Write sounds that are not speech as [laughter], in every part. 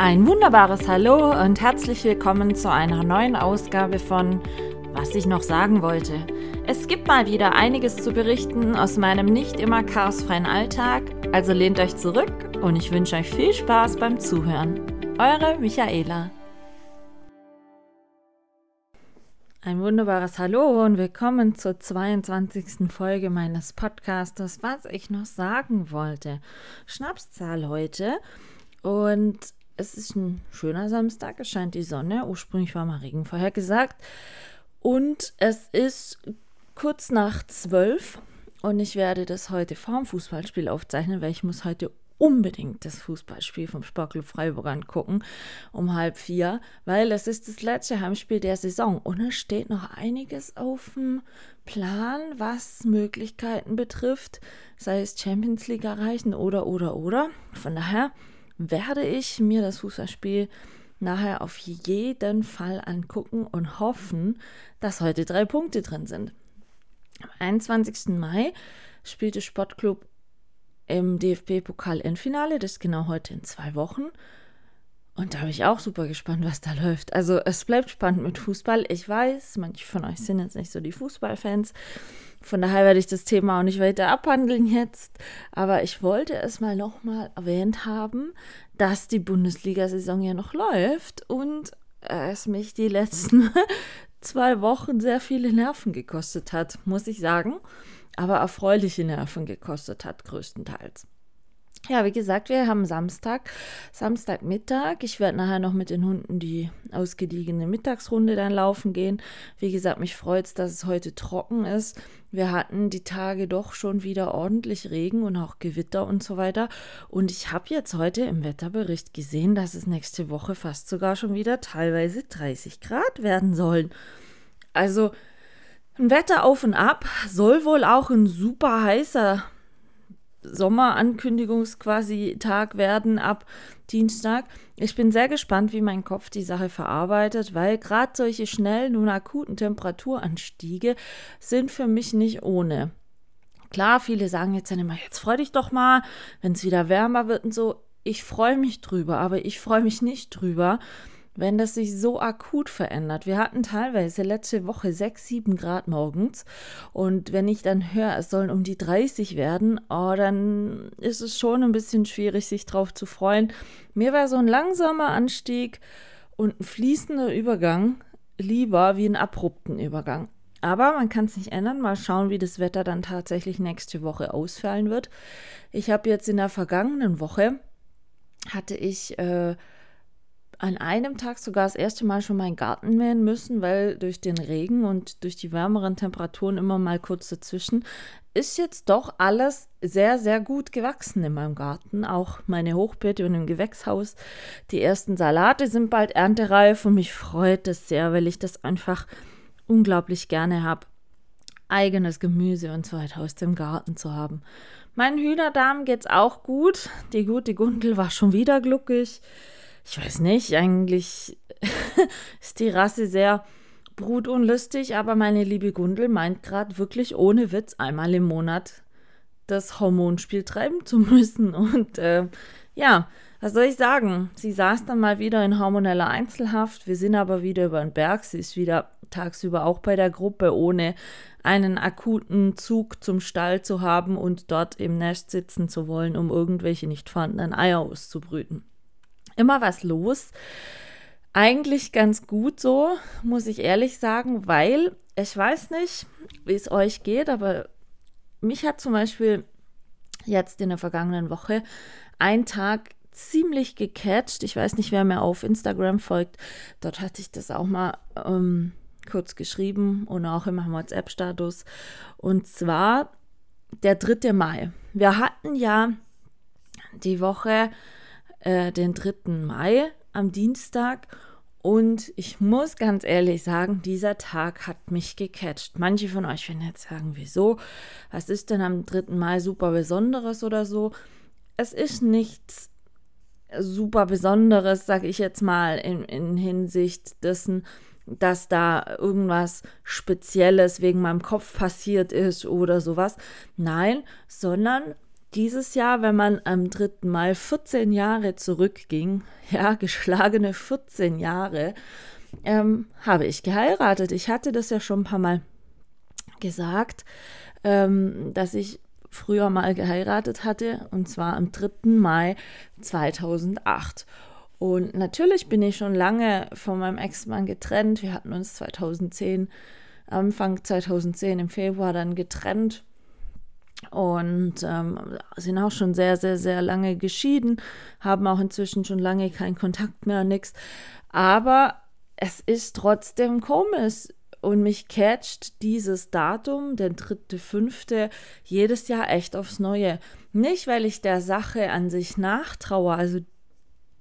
Ein wunderbares Hallo und herzlich willkommen zu einer neuen Ausgabe von Was ich noch sagen wollte. Es gibt mal wieder einiges zu berichten aus meinem nicht immer chaosfreien Alltag, also lehnt euch zurück und ich wünsche euch viel Spaß beim Zuhören. Eure Michaela. Ein wunderbares Hallo und willkommen zur 22. Folge meines Podcastes, was ich noch sagen wollte. Schnapszahl heute und es ist ein schöner Samstag, es scheint die Sonne. Ursprünglich war mal Regen vorhergesagt. Und es ist kurz nach zwölf und ich werde das heute vorm Fußballspiel aufzeichnen, weil ich muss heute unbedingt das Fußballspiel vom Sportclub Freiburg angucken um halb vier, weil es ist das letzte Heimspiel der Saison und es steht noch einiges auf dem Plan, was Möglichkeiten betrifft, sei es Champions League erreichen oder oder oder. Von daher werde ich mir das Fußballspiel nachher auf jeden Fall angucken und hoffen, dass heute drei Punkte drin sind. Am 21. Mai spielte Sportclub im DFB-Pokal-Endfinale, das ist genau heute in zwei Wochen. Und da bin ich auch super gespannt, was da läuft. Also es bleibt spannend mit Fußball. Ich weiß, manche von euch sind jetzt nicht so die Fußballfans. Von daher werde ich das Thema auch nicht weiter abhandeln jetzt. Aber ich wollte es mal nochmal erwähnt haben, dass die Bundesliga-Saison ja noch läuft und es mich die letzten [laughs] zwei Wochen sehr viele Nerven gekostet hat, muss ich sagen. Aber erfreuliche Nerven gekostet hat, größtenteils. Ja, wie gesagt, wir haben Samstag, Samstagmittag. Ich werde nachher noch mit den Hunden die ausgediegene Mittagsrunde dann laufen gehen. Wie gesagt, mich freut es, dass es heute trocken ist. Wir hatten die Tage doch schon wieder ordentlich Regen und auch Gewitter und so weiter. Und ich habe jetzt heute im Wetterbericht gesehen, dass es nächste Woche fast sogar schon wieder teilweise 30 Grad werden sollen. Also ein Wetter auf und ab soll wohl auch ein super heißer Sommerankündigungs quasi Tag werden ab Dienstag. Ich bin sehr gespannt, wie mein Kopf die Sache verarbeitet, weil gerade solche schnellen und akuten Temperaturanstiege sind für mich nicht ohne. Klar, viele sagen jetzt dann immer, jetzt freu dich doch mal, wenn es wieder wärmer wird und so. Ich freue mich drüber, aber ich freue mich nicht drüber, wenn das sich so akut verändert. Wir hatten teilweise letzte Woche 6, 7 Grad morgens und wenn ich dann höre, es sollen um die 30 werden, oh, dann ist es schon ein bisschen schwierig, sich drauf zu freuen. Mir war so ein langsamer Anstieg und ein fließender Übergang lieber wie ein abrupten Übergang. Aber man kann es nicht ändern. Mal schauen, wie das Wetter dann tatsächlich nächste Woche ausfallen wird. Ich habe jetzt in der vergangenen Woche hatte ich äh, an einem Tag sogar das erste Mal schon meinen Garten mähen müssen, weil durch den Regen und durch die wärmeren Temperaturen immer mal kurz dazwischen ist jetzt doch alles sehr, sehr gut gewachsen in meinem Garten. Auch meine Hochbeete und im Gewächshaus. Die ersten Salate sind bald erntereif und mich freut es sehr, weil ich das einfach unglaublich gerne habe, eigenes Gemüse und so weiter aus dem Garten zu haben. Meinen Hühnerdarm geht's auch gut. Die gute Gundel war schon wieder glücklich ich weiß nicht, eigentlich [laughs] ist die Rasse sehr brutunlustig, aber meine liebe Gundel meint gerade wirklich ohne Witz einmal im Monat das Hormonspiel treiben zu [laughs] müssen. Und äh, ja, was soll ich sagen? Sie saß dann mal wieder in hormoneller Einzelhaft. Wir sind aber wieder über den Berg. Sie ist wieder tagsüber auch bei der Gruppe, ohne einen akuten Zug zum Stall zu haben und dort im Nest sitzen zu wollen, um irgendwelche nicht vorhandenen Eier auszubrüten immer was los. Eigentlich ganz gut so, muss ich ehrlich sagen, weil ich weiß nicht, wie es euch geht, aber mich hat zum Beispiel jetzt in der vergangenen Woche ein Tag ziemlich gecatcht. Ich weiß nicht, wer mir auf Instagram folgt. Dort hatte ich das auch mal ähm, kurz geschrieben und auch im WhatsApp-Status. Und zwar der 3. Mai. Wir hatten ja die Woche äh, den 3. Mai am Dienstag. Und ich muss ganz ehrlich sagen, dieser Tag hat mich gecatcht. Manche von euch werden jetzt sagen, wieso? Was ist denn am 3. Mai super Besonderes oder so? Es ist nichts super Besonderes, sage ich jetzt mal, in, in Hinsicht dessen, dass da irgendwas Spezielles wegen meinem Kopf passiert ist oder sowas. Nein, sondern dieses Jahr, wenn man am 3. Mai 14 Jahre zurückging, [laughs] ja, geschlagene 14 Jahre, ähm, habe ich geheiratet. Ich hatte das ja schon ein paar Mal gesagt, ähm, dass ich früher mal geheiratet hatte, und zwar am 3. Mai 2008. Und natürlich bin ich schon lange von meinem Ex-Mann getrennt. Wir hatten uns 2010, Anfang 2010 im Februar dann getrennt und ähm, sind auch schon sehr, sehr, sehr lange geschieden, haben auch inzwischen schon lange keinen Kontakt mehr, nichts. Aber es ist trotzdem komisch und mich catcht dieses Datum, der dritte, fünfte, jedes Jahr echt aufs Neue. Nicht, weil ich der Sache an sich nachtraue, also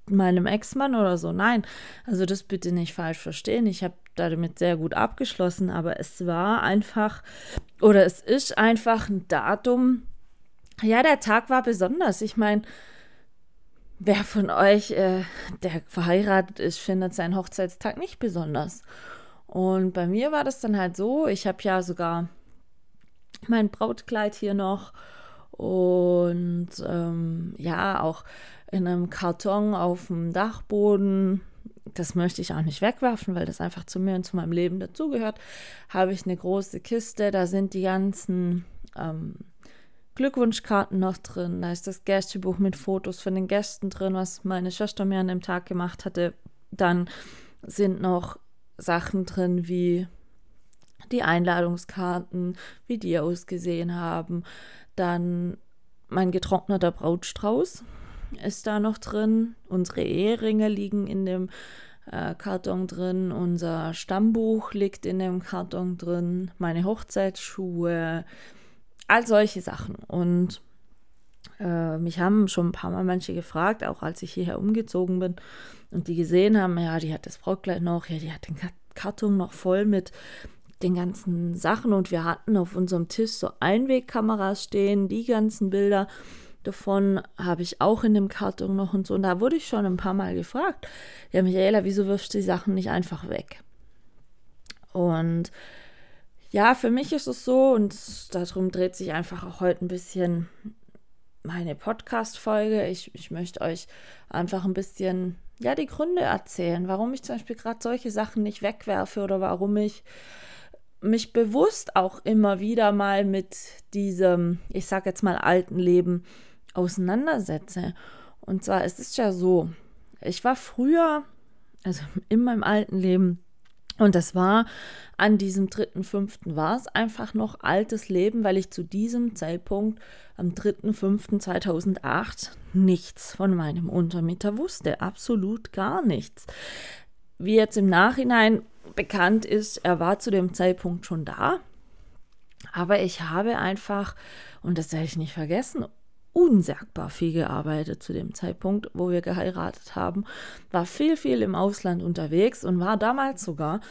meinem Ex-Mann oder so. Nein, also das bitte nicht falsch verstehen. Ich habe damit sehr gut abgeschlossen, aber es war einfach oder es ist einfach ein Datum. Ja, der Tag war besonders. Ich meine, wer von euch, äh, der verheiratet ist, findet seinen Hochzeitstag nicht besonders. Und bei mir war das dann halt so, ich habe ja sogar mein Brautkleid hier noch und ähm, ja, auch in einem Karton auf dem Dachboden. Das möchte ich auch nicht wegwerfen, weil das einfach zu mir und zu meinem Leben dazugehört. Habe ich eine große Kiste, da sind die ganzen ähm, Glückwunschkarten noch drin. Da ist das Gästebuch mit Fotos von den Gästen drin, was meine Schwester mir an dem Tag gemacht hatte. Dann sind noch Sachen drin wie die Einladungskarten, wie die ausgesehen haben. Dann mein getrockneter Brautstrauß, ist da noch drin. Unsere Eheringe liegen in dem äh, Karton drin. Unser Stammbuch liegt in dem Karton drin. Meine Hochzeitsschuhe. All solche Sachen. Und äh, mich haben schon ein paar Mal manche gefragt, auch als ich hierher umgezogen bin und die gesehen haben, ja, die hat das Brautkleid noch, ja, die hat den Karton noch voll mit den ganzen Sachen und wir hatten auf unserem Tisch so Einwegkameras stehen, die ganzen Bilder davon habe ich auch in dem Karton noch und so. Und da wurde ich schon ein paar Mal gefragt, ja, Michaela, wieso wirfst du die Sachen nicht einfach weg? Und ja, für mich ist es so, und darum dreht sich einfach auch heute ein bisschen meine Podcast-Folge. Ich, ich möchte euch einfach ein bisschen, ja, die Gründe erzählen, warum ich zum Beispiel gerade solche Sachen nicht wegwerfe oder warum ich mich bewusst auch immer wieder mal mit diesem, ich sag jetzt mal, alten Leben auseinandersetze. Und zwar ist es ja so, ich war früher, also [laughs] in meinem alten Leben, und das war an diesem 3.5. war es einfach noch altes Leben, weil ich zu diesem Zeitpunkt am 3.5.2008 nichts von meinem Untermieter wusste. Absolut gar nichts. Wie jetzt im Nachhinein bekannt ist, er war zu dem Zeitpunkt schon da. Aber ich habe einfach, und das werde ich nicht vergessen, unsagbar viel gearbeitet zu dem Zeitpunkt, wo wir geheiratet haben, war viel, viel im Ausland unterwegs und war damals sogar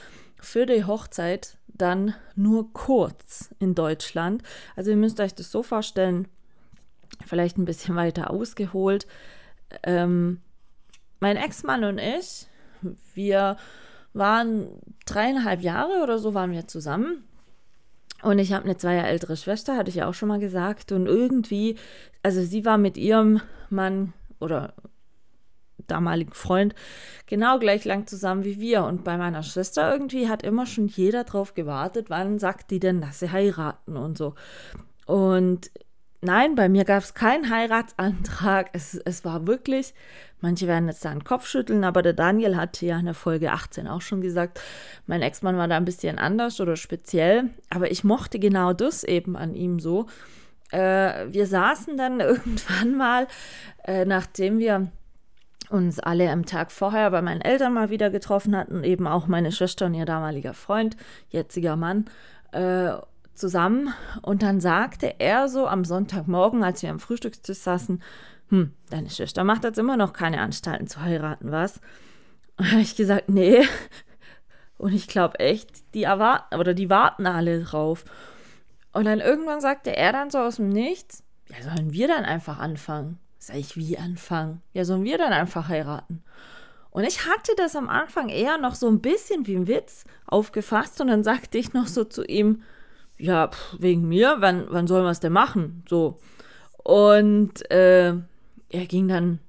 für die Hochzeit dann nur kurz in Deutschland. Also ihr müsst euch das so vorstellen, vielleicht ein bisschen [laughs] weiter ausgeholt. Ähm, mein Ex-Mann und ich, wir waren dreieinhalb Jahre oder so waren wir zusammen und ich habe eine zwei Jahre ältere Schwester, hatte ich ja auch schon mal gesagt. Und irgendwie, also sie war mit ihrem Mann oder damaligen Freund genau gleich lang zusammen wie wir. Und bei meiner Schwester irgendwie hat immer schon jeder drauf gewartet, wann sagt die denn, dass sie heiraten und so. Und nein, bei mir gab es keinen Heiratsantrag. Es, es war wirklich Manche werden jetzt da den Kopf schütteln, aber der Daniel hatte ja in der Folge 18 auch schon gesagt, mein Ex-Mann war da ein bisschen anders oder speziell, aber ich mochte genau das eben an ihm so. Äh, wir saßen dann [laughs] irgendwann mal, äh, nachdem wir uns alle am Tag vorher bei meinen Eltern mal wieder getroffen hatten, eben auch meine Schwester und ihr damaliger Freund, jetziger Mann, äh, zusammen. Und dann sagte er so am Sonntagmorgen, als wir am Frühstückstisch saßen, hm, deine Schwester macht jetzt immer noch keine Anstalten zu heiraten, was? Und habe ich gesagt, nee. Und ich glaube echt, die erwarten oder die warten alle drauf. Und dann irgendwann sagte er dann so aus dem Nichts, ja, sollen wir dann einfach anfangen? Sag ich, wie anfangen? Ja, sollen wir dann einfach heiraten? Und ich hatte das am Anfang eher noch so ein bisschen wie ein Witz aufgefasst und dann sagte ich noch so zu ihm, ja, pff, wegen mir, wann, wann sollen wir es denn machen? So. Und äh, er ging dann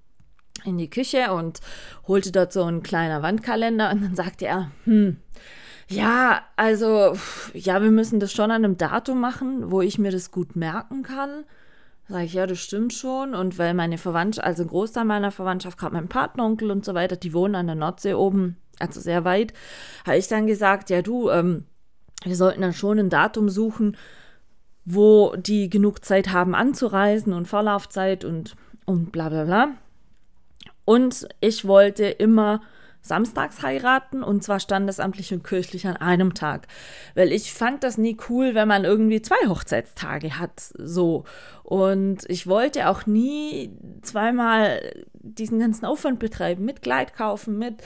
in die Küche und holte dort so einen kleinen Wandkalender und dann sagte er, hm, ja, also, ja, wir müssen das schon an einem Datum machen, wo ich mir das gut merken kann. Sag ich, ja, das stimmt schon. Und weil meine Verwandtschaft, also ein Großteil meiner Verwandtschaft, gerade mein Patenonkel und so weiter, die wohnen an der Nordsee oben, also sehr weit, habe ich dann gesagt, ja, du, ähm, wir sollten dann schon ein Datum suchen, wo die genug Zeit haben anzureisen und Vorlaufzeit und, und bla bla bla. Und ich wollte immer samstags heiraten und zwar standesamtlich und kirchlich an einem Tag. Weil ich fand das nie cool, wenn man irgendwie zwei Hochzeitstage hat, so. Und ich wollte auch nie zweimal diesen ganzen Aufwand betreiben, mit Kleid kaufen, mit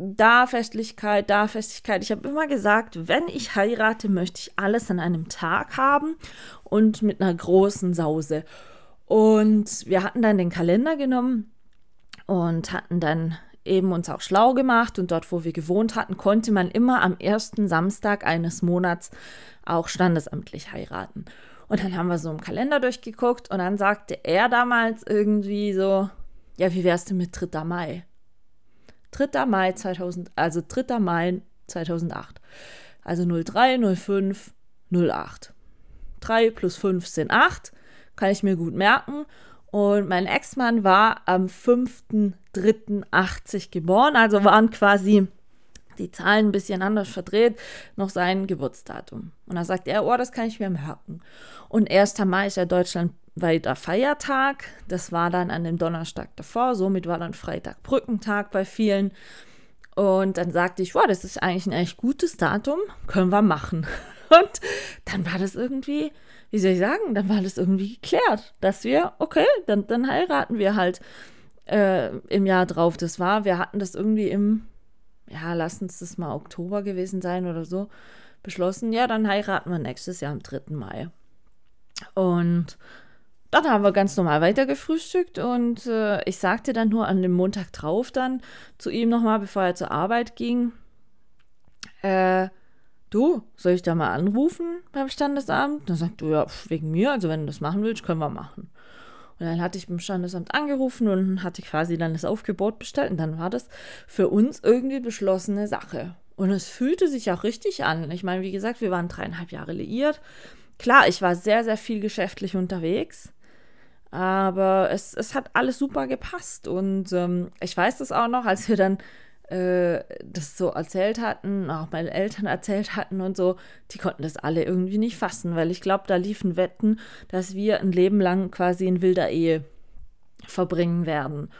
da Festlichkeit, da Festigkeit. Ich habe immer gesagt, wenn ich heirate, möchte ich alles an einem Tag haben und mit einer großen Sause. Und wir hatten dann den Kalender genommen und hatten dann eben uns auch schlau gemacht und dort, wo wir gewohnt hatten, konnte man immer am ersten Samstag eines Monats auch standesamtlich heiraten. Und dann haben wir so im Kalender durchgeguckt und dann sagte er damals irgendwie so, ja, wie wär's denn mit 3. Mai? 3. Mai 2000, also 3. Mai 2008. Also 03, 05, 08. 3 plus 5 sind 8, kann ich mir gut merken. Und mein Ex-Mann war am 5.3.80 geboren, also waren quasi die Zahlen ein bisschen anders verdreht, noch sein Geburtsdatum. Und da sagt er, oh, das kann ich mir merken. Und 1. Mai ist ja deutschlandweiter Feiertag. Das war dann an dem Donnerstag davor. Somit war dann Freitag Brückentag bei vielen. Und dann sagte ich, wow, das ist eigentlich ein echt gutes Datum, können wir machen. [laughs] Und dann war das irgendwie wie soll ich sagen, dann war das irgendwie geklärt, dass wir, okay, dann, dann heiraten wir halt äh, im Jahr drauf. Das war, wir hatten das irgendwie im, ja, lass uns das mal Oktober gewesen sein oder so, beschlossen, ja, dann heiraten wir nächstes Jahr am 3. Mai. Und dann haben wir ganz normal weiter gefrühstückt und äh, ich sagte dann nur an dem Montag drauf dann zu ihm nochmal, bevor er zur Arbeit ging, äh, du, soll ich da mal anrufen beim Standesamt? Dann sagt du, ja, wegen mir, also wenn du das machen willst, können wir machen. Und dann hatte ich beim Standesamt angerufen und hatte quasi dann das Aufgebot bestellt und dann war das für uns irgendwie beschlossene Sache. Und es fühlte sich auch richtig an. Ich meine, wie gesagt, wir waren dreieinhalb Jahre liiert. Klar, ich war sehr, sehr viel geschäftlich unterwegs. Aber es, es hat alles super gepasst. Und ähm, ich weiß das auch noch, als wir dann äh, das so erzählt hatten, auch meine Eltern erzählt hatten und so, die konnten das alle irgendwie nicht fassen, weil ich glaube, da liefen Wetten, dass wir ein Leben lang quasi in wilder Ehe verbringen werden.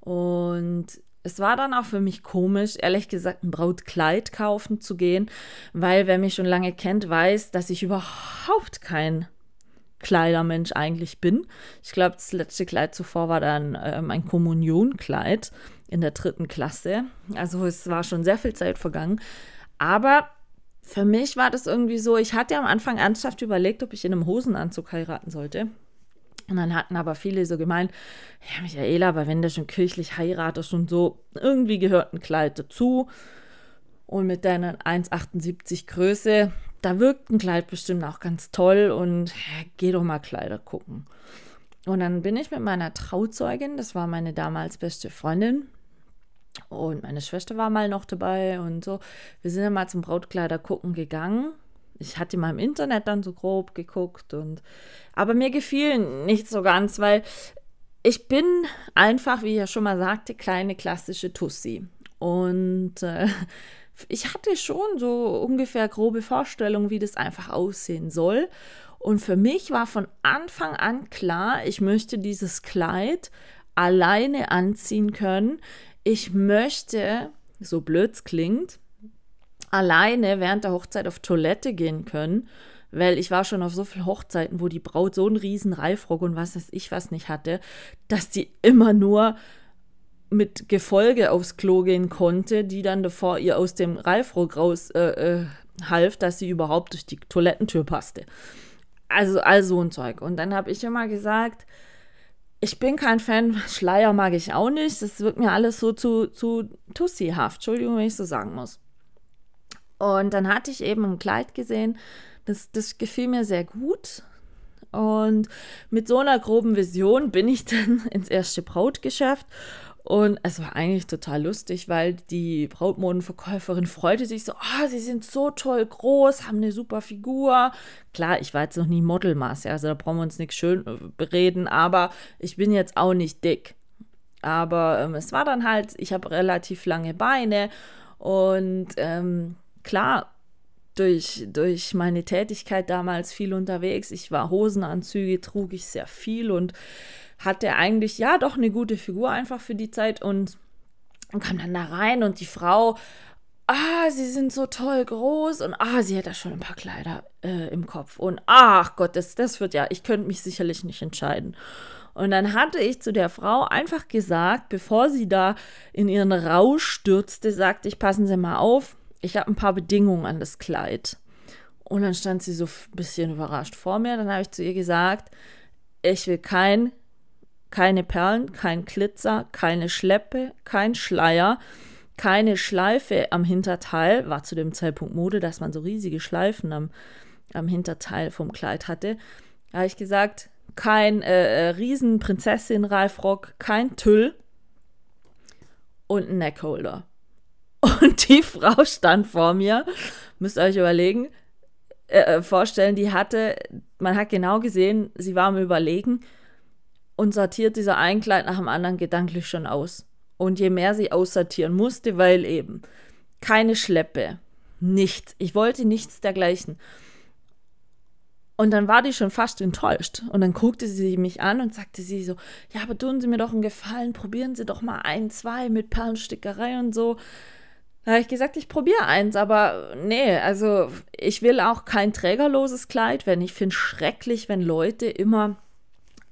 Und es war dann auch für mich komisch, ehrlich gesagt, ein Brautkleid kaufen zu gehen, weil wer mich schon lange kennt, weiß, dass ich überhaupt kein Kleidermensch eigentlich bin. Ich glaube, das letzte Kleid zuvor war dann äh, mein Kommunionkleid in der dritten Klasse. Also es war schon sehr viel Zeit vergangen. Aber für mich war das irgendwie so, ich hatte am Anfang ernsthaft überlegt, ob ich in einem Hosenanzug heiraten sollte. Und dann hatten aber viele so gemeint, ja, Michaela, aber wenn du schon kirchlich heiratest und so, irgendwie gehört ein Kleid dazu. Und mit deiner 1,78 Größe, da wirkt ein Kleid bestimmt auch ganz toll und geh doch mal Kleider gucken. Und dann bin ich mit meiner Trauzeugin, das war meine damals beste Freundin, und meine Schwester war mal noch dabei und so. Wir sind dann mal zum Brautkleider gucken gegangen. Ich hatte mal im Internet dann so grob geguckt und aber mir gefiel nicht so ganz, weil ich bin einfach, wie ich ja schon mal sagte, kleine klassische Tussi. Und äh, ich hatte schon so ungefähr grobe Vorstellungen, wie das einfach aussehen soll. Und für mich war von Anfang an klar, ich möchte dieses Kleid alleine anziehen können ich möchte, so blöd klingt, alleine während der Hochzeit auf Toilette gehen können, weil ich war schon auf so vielen Hochzeiten, wo die Braut so einen riesen Reifrock und was weiß ich was nicht hatte, dass die immer nur mit Gefolge aufs Klo gehen konnte, die dann davor ihr aus dem Reifrock raus äh, äh, half, dass sie überhaupt durch die Toilettentür passte. Also all so ein Zeug. Und dann habe ich immer gesagt, ich bin kein Fan, Schleier mag ich auch nicht. Das wird mir alles so zu, zu tussihaft. Entschuldigung, wenn ich so sagen muss. Und dann hatte ich eben ein Kleid gesehen, das, das gefiel mir sehr gut. Und mit so einer groben Vision bin ich [laughs] dann ins erste Brautgeschäft und es war eigentlich total lustig, weil die Brautmodenverkäuferin freute sich so, ah, oh, sie sind so toll groß, haben eine super Figur. Klar, ich war jetzt noch nie Modelmaß, also da brauchen wir uns nichts schön bereden, aber ich bin jetzt auch nicht dick. Aber ähm, es war dann halt, ich habe relativ lange Beine und ähm, klar, durch, durch meine Tätigkeit damals viel unterwegs. Ich war Hosenanzüge, trug ich sehr viel und hatte eigentlich ja doch eine gute Figur einfach für die Zeit und, und kam dann da rein und die Frau, ah, sie sind so toll groß und ah, sie hat da schon ein paar Kleider äh, im Kopf und ach Gott, das, das wird ja, ich könnte mich sicherlich nicht entscheiden. Und dann hatte ich zu der Frau einfach gesagt, bevor sie da in ihren Rausch stürzte, sagte ich, passen Sie mal auf, ich habe ein paar Bedingungen an das Kleid. Und dann stand sie so ein bisschen überrascht vor mir. Dann habe ich zu ihr gesagt, ich will kein keine Perlen, kein Glitzer, keine Schleppe, kein Schleier, keine Schleife am Hinterteil. War zu dem Zeitpunkt Mode, dass man so riesige Schleifen am, am Hinterteil vom Kleid hatte. Da habe ich gesagt, kein äh, äh riesen Prinzessin-Reifrock, kein Tüll und ein Neckholder. [laughs] Und die Frau stand vor mir, müsst ihr euch überlegen, äh, äh vorstellen, die hatte, man hat genau gesehen, sie war am Überlegen, und sortiert dieser ein Kleid nach dem anderen gedanklich schon aus. Und je mehr sie aussortieren musste, weil eben keine Schleppe, nichts. Ich wollte nichts dergleichen. Und dann war die schon fast enttäuscht. Und dann guckte sie mich an und sagte sie so: Ja, aber tun Sie mir doch einen Gefallen, probieren Sie doch mal ein, zwei mit Perlenstickerei und so. Da habe ich gesagt, ich probiere eins, aber nee, also ich will auch kein trägerloses Kleid, wenn ich finde schrecklich, wenn Leute immer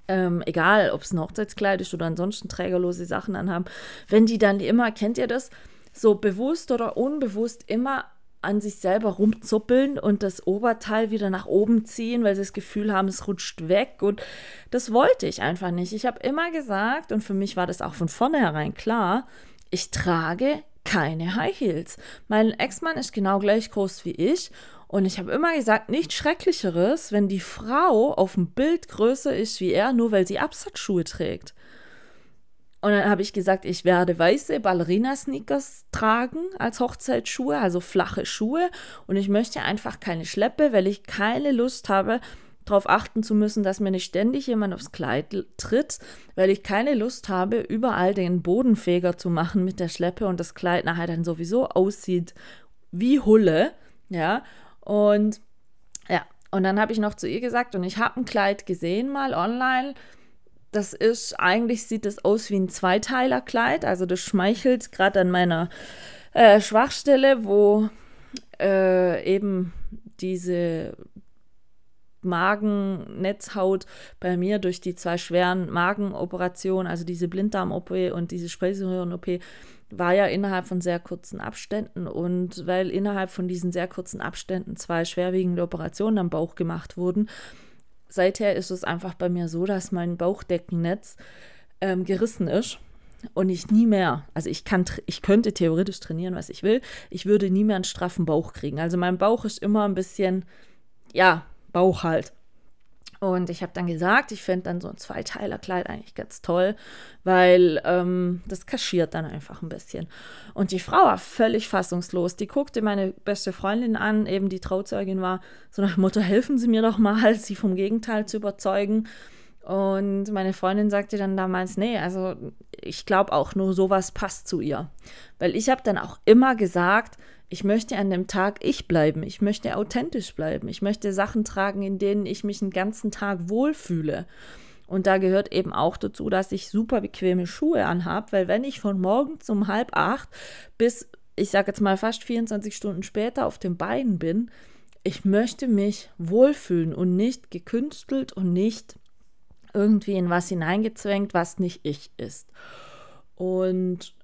ähm, egal ob es ein Hochzeitskleid ist oder ansonsten trägerlose Sachen anhaben, wenn die dann immer, kennt ihr das, so bewusst oder unbewusst immer an sich selber rumzuppeln und das Oberteil wieder nach oben ziehen, weil sie das Gefühl haben, es rutscht weg. Und das wollte ich einfach nicht. Ich habe immer gesagt, und für mich war das auch von vornherein klar, ich trage keine High Heels. Mein Ex-Mann ist genau gleich groß wie ich und ich habe immer gesagt, nichts Schrecklicheres, wenn die Frau auf dem Bild größer ist wie er, nur weil sie Absatzschuhe trägt. Und dann habe ich gesagt, ich werde weiße Ballerina-Sneakers tragen als Hochzeitsschuhe, also flache Schuhe. Und ich möchte einfach keine Schleppe, weil ich keine Lust habe, darauf achten zu müssen, dass mir nicht ständig jemand aufs Kleid tritt, weil ich keine Lust habe, überall den Bodenfeger zu machen mit der Schleppe und das Kleid nachher dann sowieso aussieht wie Hulle. Ja, und ja, und dann habe ich noch zu ihr gesagt, und ich habe ein Kleid gesehen mal online. Das ist, eigentlich sieht es aus wie ein Zweiteilerkleid. Also das schmeichelt gerade an meiner äh, Schwachstelle, wo äh, eben diese Magennetzhaut bei mir durch die zwei schweren Magenoperationen, also diese Blinddarm-OP und diese Speiseröhren-OP, war ja innerhalb von sehr kurzen Abständen und weil innerhalb von diesen sehr kurzen Abständen zwei schwerwiegende Operationen am Bauch gemacht wurden, seither ist es einfach bei mir so, dass mein Bauchdeckennetz ähm, gerissen ist und ich nie mehr, also ich kann, ich könnte theoretisch trainieren, was ich will, ich würde nie mehr einen straffen Bauch kriegen. Also mein Bauch ist immer ein bisschen, ja, Bauch halt. Und ich habe dann gesagt, ich fände dann so ein Zweiteilerkleid eigentlich ganz toll, weil ähm, das kaschiert dann einfach ein bisschen. Und die Frau war völlig fassungslos. Die guckte meine beste Freundin an, eben die Trauzeugin war, so nach Motto, helfen Sie mir doch mal, sie vom Gegenteil zu überzeugen. Und meine Freundin sagte dann damals, nee, also ich glaube auch nur sowas passt zu ihr. Weil ich habe dann auch immer gesagt, ich möchte an dem Tag ich bleiben. Ich möchte authentisch bleiben. Ich möchte Sachen tragen, in denen ich mich den ganzen Tag wohlfühle. Und da gehört eben auch dazu, dass ich super bequeme Schuhe anhabe, weil wenn ich von morgens um halb acht bis, ich sage jetzt mal fast 24 Stunden später auf den Beinen bin, ich möchte mich wohlfühlen und nicht gekünstelt und nicht irgendwie in was hineingezwängt, was nicht ich ist. Und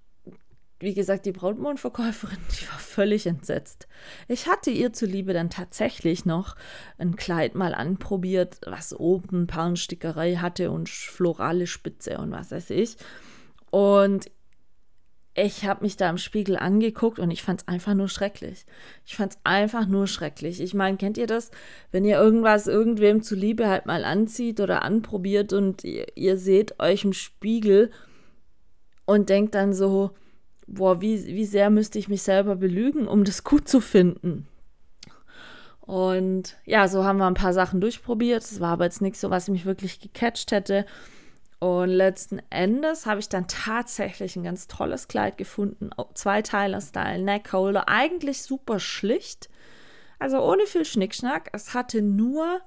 wie gesagt, die Brautmondverkäuferin, [laughs] die war völlig entsetzt. Ich hatte ihr zuliebe dann tatsächlich noch ein Kleid mal anprobiert, was oben Perlenstickerei hatte und florale Spitze und was weiß ich. Und ich habe mich da im Spiegel angeguckt und ich fand es einfach nur schrecklich. Ich fand es einfach nur schrecklich. Ich meine, kennt ihr das, wenn ihr irgendwas irgendwem zuliebe halt mal anzieht oder anprobiert und ihr, ihr seht euch im Spiegel und denkt dann so, boah, wie, wie sehr müsste ich mich selber belügen, um das gut zu finden. Und ja, so haben wir ein paar Sachen durchprobiert. Es war aber jetzt nichts so, was mich wirklich gecatcht hätte. Und letzten Endes habe ich dann tatsächlich ein ganz tolles Kleid gefunden. Zweiteiler-Style, Neckholder. Eigentlich super schlicht. Also ohne viel Schnickschnack. Es hatte nur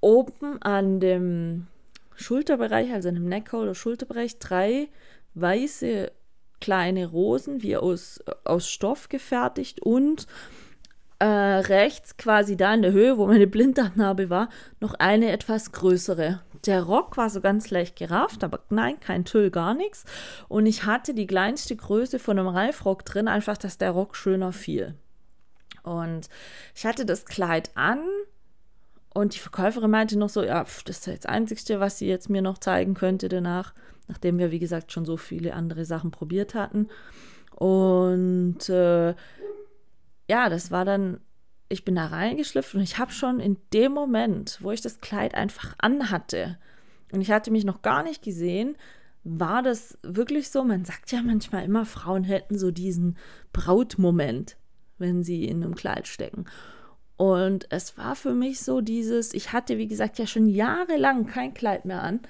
oben an dem Schulterbereich, also an dem Neckholder Schulterbereich, drei weiße kleine Rosen, wie aus, aus Stoff gefertigt und äh, rechts quasi da in der Höhe, wo meine Blinddarmnarbe war, noch eine etwas größere. Der Rock war so ganz leicht gerafft, aber nein, kein Tüll, gar nichts. Und ich hatte die kleinste Größe von einem Reifrock drin, einfach, dass der Rock schöner fiel. Und ich hatte das Kleid an und die Verkäuferin meinte noch so, ja, pf, das ist das Einzige, was sie jetzt mir noch zeigen könnte danach, nachdem wir, wie gesagt, schon so viele andere Sachen probiert hatten. Und äh, ja, das war dann, ich bin da reingeschlüpft und ich habe schon in dem Moment, wo ich das Kleid einfach anhatte und ich hatte mich noch gar nicht gesehen, war das wirklich so, man sagt ja manchmal immer, Frauen hätten so diesen Brautmoment, wenn sie in einem Kleid stecken. Und es war für mich so dieses, ich hatte, wie gesagt, ja schon jahrelang kein Kleid mehr an.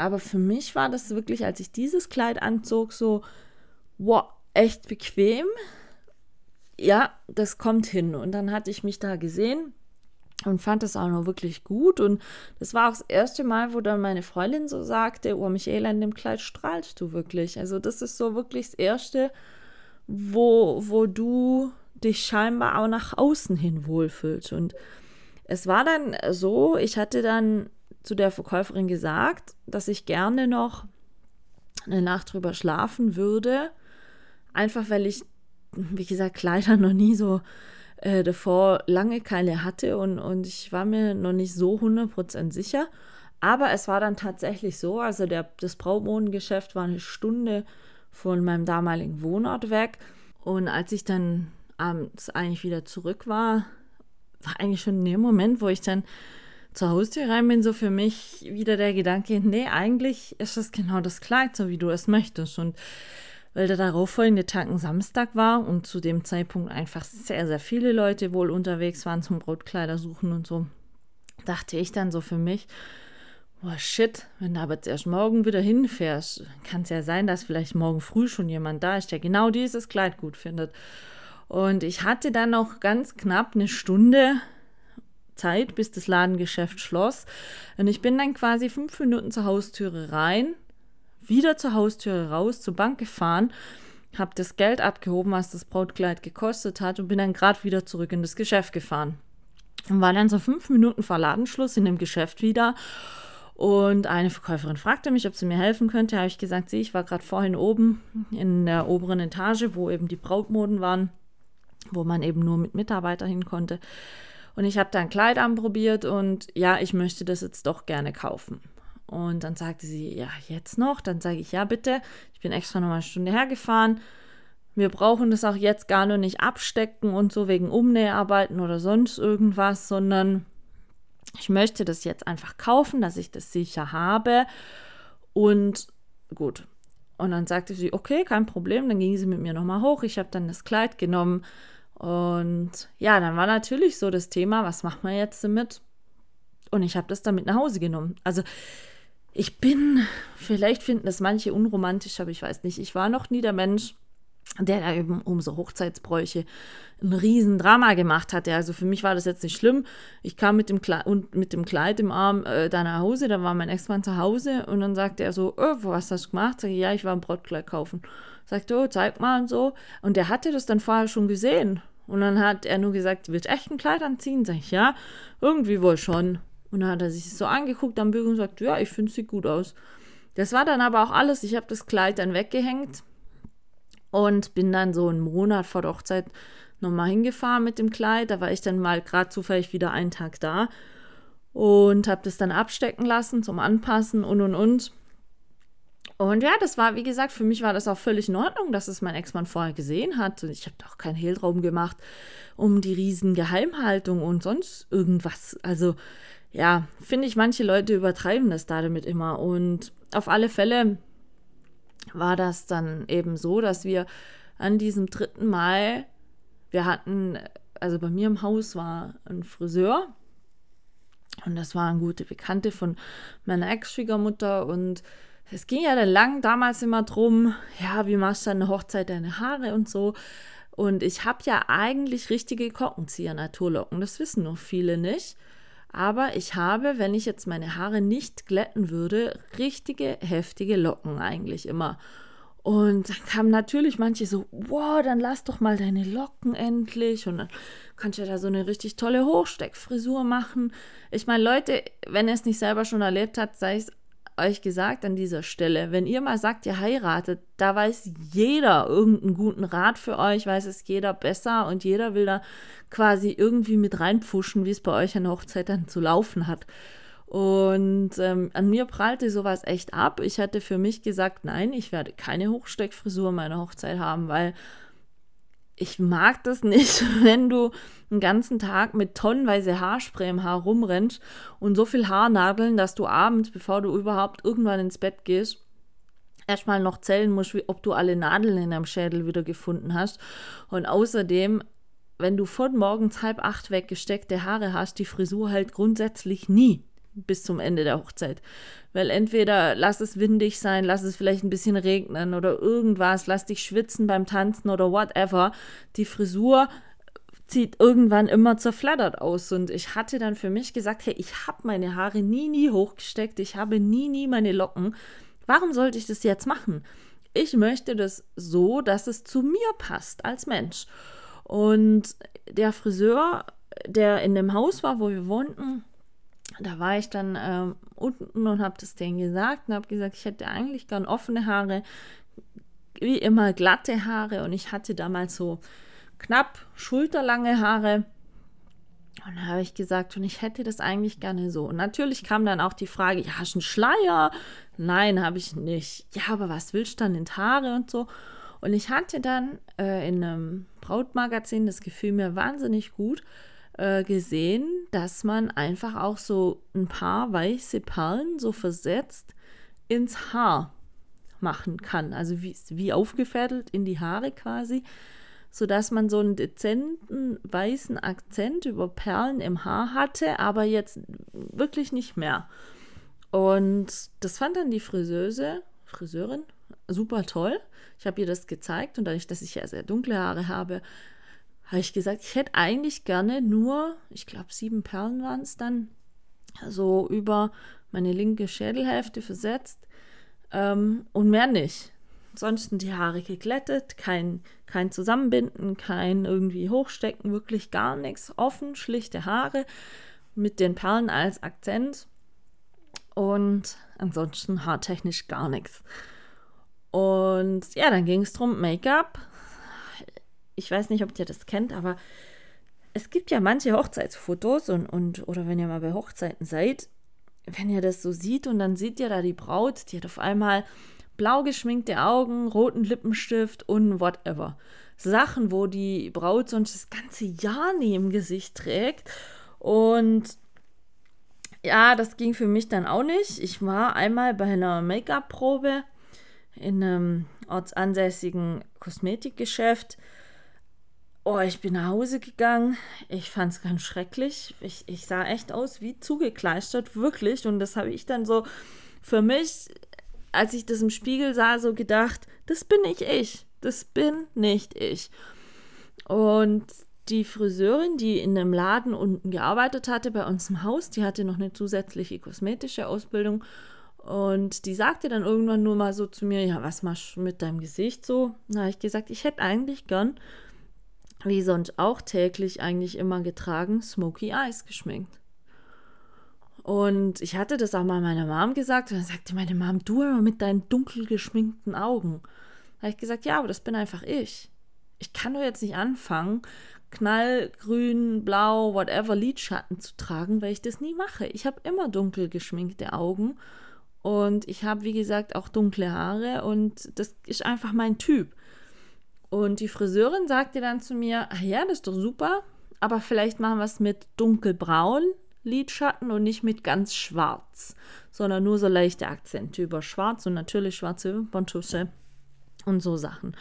Aber für mich war das wirklich, als ich dieses Kleid anzog, so, wow, echt bequem ja, das kommt hin. Und dann hatte ich mich da gesehen und fand das auch noch wirklich gut. Und das war auch das erste Mal, wo dann meine Freundin so sagte, oh Michaela, in dem Kleid strahlst du wirklich. Also das ist so wirklich das erste, wo, wo du dich scheinbar auch nach außen hin wohlfühlst. Und es war dann so, ich hatte dann zu der Verkäuferin gesagt, dass ich gerne noch eine Nacht drüber schlafen würde. Einfach weil ich wie gesagt, Kleider noch nie so äh, davor lange keine hatte und, und ich war mir noch nicht so 100% sicher. Aber es war dann tatsächlich so, also der, das Brautmodengeschäft war eine Stunde von meinem damaligen Wohnort weg. Und als ich dann abends eigentlich wieder zurück war, war eigentlich schon dem Moment, wo ich dann zur Haustür rein bin, so für mich wieder der Gedanke, nee, eigentlich ist das genau das Kleid, so wie du es möchtest. Und weil der darauffolgende Tag ein Samstag war und zu dem Zeitpunkt einfach sehr, sehr viele Leute wohl unterwegs waren zum Brautkleider suchen und so, dachte ich dann so für mich, boah, shit, wenn du aber jetzt erst morgen wieder hinfährst, kann es ja sein, dass vielleicht morgen früh schon jemand da ist, der genau dieses Kleid gut findet. Und ich hatte dann noch ganz knapp eine Stunde Zeit, bis das Ladengeschäft schloss. Und ich bin dann quasi fünf Minuten zur Haustüre rein wieder zur Haustüre raus, zur Bank gefahren, habe das Geld abgehoben, was das Brautkleid gekostet hat und bin dann gerade wieder zurück in das Geschäft gefahren. Und war dann so fünf Minuten vor Ladenschluss in dem Geschäft wieder. Und eine Verkäuferin fragte mich, ob sie mir helfen könnte. Habe ich gesagt, sie, ich war gerade vorhin oben in der oberen Etage, wo eben die Brautmoden waren, wo man eben nur mit Mitarbeitern hin konnte. Und ich habe da ein Kleid anprobiert und ja, ich möchte das jetzt doch gerne kaufen. Und dann sagte sie, ja, jetzt noch? Dann sage ich, ja, bitte. Ich bin extra noch mal eine Stunde hergefahren. Wir brauchen das auch jetzt gar nur nicht abstecken und so wegen Umnäharbeiten oder sonst irgendwas, sondern ich möchte das jetzt einfach kaufen, dass ich das sicher habe. Und gut. Und dann sagte sie, okay, kein Problem. Dann ging sie mit mir nochmal hoch. Ich habe dann das Kleid genommen. Und ja, dann war natürlich so das Thema, was macht man jetzt damit? Und ich habe das dann mit nach Hause genommen. Also ich bin, vielleicht finden das manche unromantisch, aber ich weiß nicht, ich war noch nie der Mensch, der da eben um so Hochzeitsbräuche ein Riesendrama gemacht hatte. Also für mich war das jetzt nicht schlimm. Ich kam mit dem Kleid, und mit dem Kleid im Arm äh, da nach Hause, da war mein Ex-Mann zu Hause und dann sagte er so, oh, was hast du gemacht? Sag ich, ja, ich war ein Brautkleid kaufen. Sagte, oh, zeig mal und so. Und der hatte das dann vorher schon gesehen. Und dann hat er nur gesagt, willst du echt ein Kleid anziehen? Sag ich, ja, irgendwie wohl schon. Und dann hat er sich so angeguckt am Bügel und sagt, ja, ich finde, es sieht gut aus. Das war dann aber auch alles. Ich habe das Kleid dann weggehängt und bin dann so einen Monat vor der Hochzeit nochmal hingefahren mit dem Kleid. Da war ich dann mal gerade zufällig wieder einen Tag da und habe das dann abstecken lassen zum Anpassen und und und. Und ja, das war, wie gesagt, für mich war das auch völlig in Ordnung, dass es mein Ex-Mann vorher gesehen hat. Und ich habe doch keinen Hehl drum gemacht um die riesen Geheimhaltung und sonst irgendwas. Also ja, finde ich, manche Leute übertreiben das da damit immer. Und auf alle Fälle war das dann eben so, dass wir an diesem 3. Mai, wir hatten, also bei mir im Haus war ein Friseur und das war eine gute Bekannte von meiner Ex-Schwiegermutter und es ging ja dann lang damals immer drum, ja, wie machst du eine Hochzeit deine Haare und so. Und ich habe ja eigentlich richtige Korkenzieher-Naturlocken. Das wissen noch viele nicht. Aber ich habe, wenn ich jetzt meine Haare nicht glätten würde, richtige, heftige Locken eigentlich immer. Und dann kamen natürlich manche so, wow, dann lass doch mal deine Locken endlich. Und dann kannst du ja da so eine richtig tolle Hochsteckfrisur machen. Ich meine, Leute, wenn ihr es nicht selber schon erlebt habt, sei es euch gesagt an dieser Stelle, wenn ihr mal sagt, ihr heiratet, da weiß jeder irgendeinen guten Rat für euch, weiß es jeder besser und jeder will da quasi irgendwie mit reinpfuschen, wie es bei euch an der Hochzeit dann zu laufen hat. Und ähm, an mir prallte sowas echt ab. Ich hatte für mich gesagt, nein, ich werde keine Hochsteckfrisur meiner Hochzeit haben, weil ich mag das nicht, [laughs] wenn du einen ganzen Tag mit tonnenweise Haarspray im Haar rumrennst und so viel Haarnadeln, dass du abends, bevor du überhaupt irgendwann ins Bett gehst, erstmal noch zählen musst, ob du alle Nadeln in deinem Schädel wieder gefunden hast. Und außerdem, wenn du von morgens halb acht weggesteckte Haare hast, die Frisur halt grundsätzlich nie bis zum Ende der Hochzeit. Weil entweder lass es windig sein, lass es vielleicht ein bisschen regnen oder irgendwas, lass dich schwitzen beim Tanzen oder whatever. Die Frisur sieht irgendwann immer zerflattert aus. Und ich hatte dann für mich gesagt, hey, ich habe meine Haare nie, nie hochgesteckt, ich habe nie, nie meine Locken. Warum sollte ich das jetzt machen? Ich möchte das so, dass es zu mir passt als Mensch. Und der Friseur, der in dem Haus war, wo wir wohnten, da war ich dann ähm, unten und habe das denen gesagt und habe gesagt, ich hätte eigentlich gern offene Haare, wie immer glatte Haare und ich hatte damals so knapp schulterlange Haare. Und da habe ich gesagt, und ich hätte das eigentlich gerne so. Und natürlich kam dann auch die Frage, ja, hast du einen Schleier? Nein, habe ich nicht. Ja, aber was willst du dann in Haare und so? Und ich hatte dann äh, in einem Brautmagazin, das gefiel mir wahnsinnig gut, äh, gesehen, dass man einfach auch so ein paar weiße Perlen so versetzt ins Haar machen kann. Also wie, wie aufgefädelt in die Haare quasi, sodass man so einen dezenten weißen Akzent über Perlen im Haar hatte, aber jetzt wirklich nicht mehr. Und das fand dann die Friseuse, Friseurin super toll. Ich habe ihr das gezeigt und dadurch, dass ich ja sehr dunkle Haare habe, habe ich gesagt, ich hätte eigentlich gerne nur, ich glaube, sieben Perlen waren es dann, so über meine linke Schädelhälfte versetzt ähm, und mehr nicht. Ansonsten die Haare geglättet, kein, kein Zusammenbinden, kein irgendwie Hochstecken, wirklich gar nichts. Offen, schlichte Haare mit den Perlen als Akzent und ansonsten haartechnisch gar nichts. Und ja, dann ging es darum, Make-up ich weiß nicht, ob ihr das kennt, aber es gibt ja manche Hochzeitsfotos und, und oder wenn ihr mal bei Hochzeiten seid, wenn ihr das so sieht und dann seht ihr da die Braut, die hat auf einmal blau geschminkte Augen, roten Lippenstift und whatever. Sachen, wo die Braut sonst das ganze Jahr neben Gesicht trägt. Und ja, das ging für mich dann auch nicht. Ich war einmal bei einer Make-up-Probe in einem ortsansässigen Kosmetikgeschäft Oh, ich bin nach Hause gegangen. Ich fand es ganz schrecklich. Ich, ich sah echt aus wie zugekleistert, wirklich. Und das habe ich dann so für mich, als ich das im Spiegel sah, so gedacht, das bin nicht ich. Das bin nicht ich. Und die Friseurin, die in einem Laden unten gearbeitet hatte bei uns im Haus, die hatte noch eine zusätzliche kosmetische Ausbildung. Und die sagte dann irgendwann nur mal so zu mir, ja, was machst du mit deinem Gesicht so? Na, ich gesagt, ich hätte eigentlich gern wie sonst auch täglich eigentlich immer getragen, Smoky Eyes geschminkt. Und ich hatte das auch mal meiner Mom gesagt und dann sagte meine Mom, du immer mit deinen dunkel geschminkten Augen. Da habe ich gesagt, ja, aber das bin einfach ich. Ich kann doch jetzt nicht anfangen, knallgrün, blau, whatever Lidschatten zu tragen, weil ich das nie mache. Ich habe immer dunkel geschminkte Augen Und ich habe, wie gesagt, auch dunkle Haare und das ist einfach mein Typ. Und die Friseurin sagte dann zu mir, ach ja, das ist doch super, aber vielleicht machen wir es mit dunkelbraun Lidschatten und nicht mit ganz schwarz, sondern nur so leichte Akzente über schwarz und natürlich schwarze Wimperntusche und so Sachen.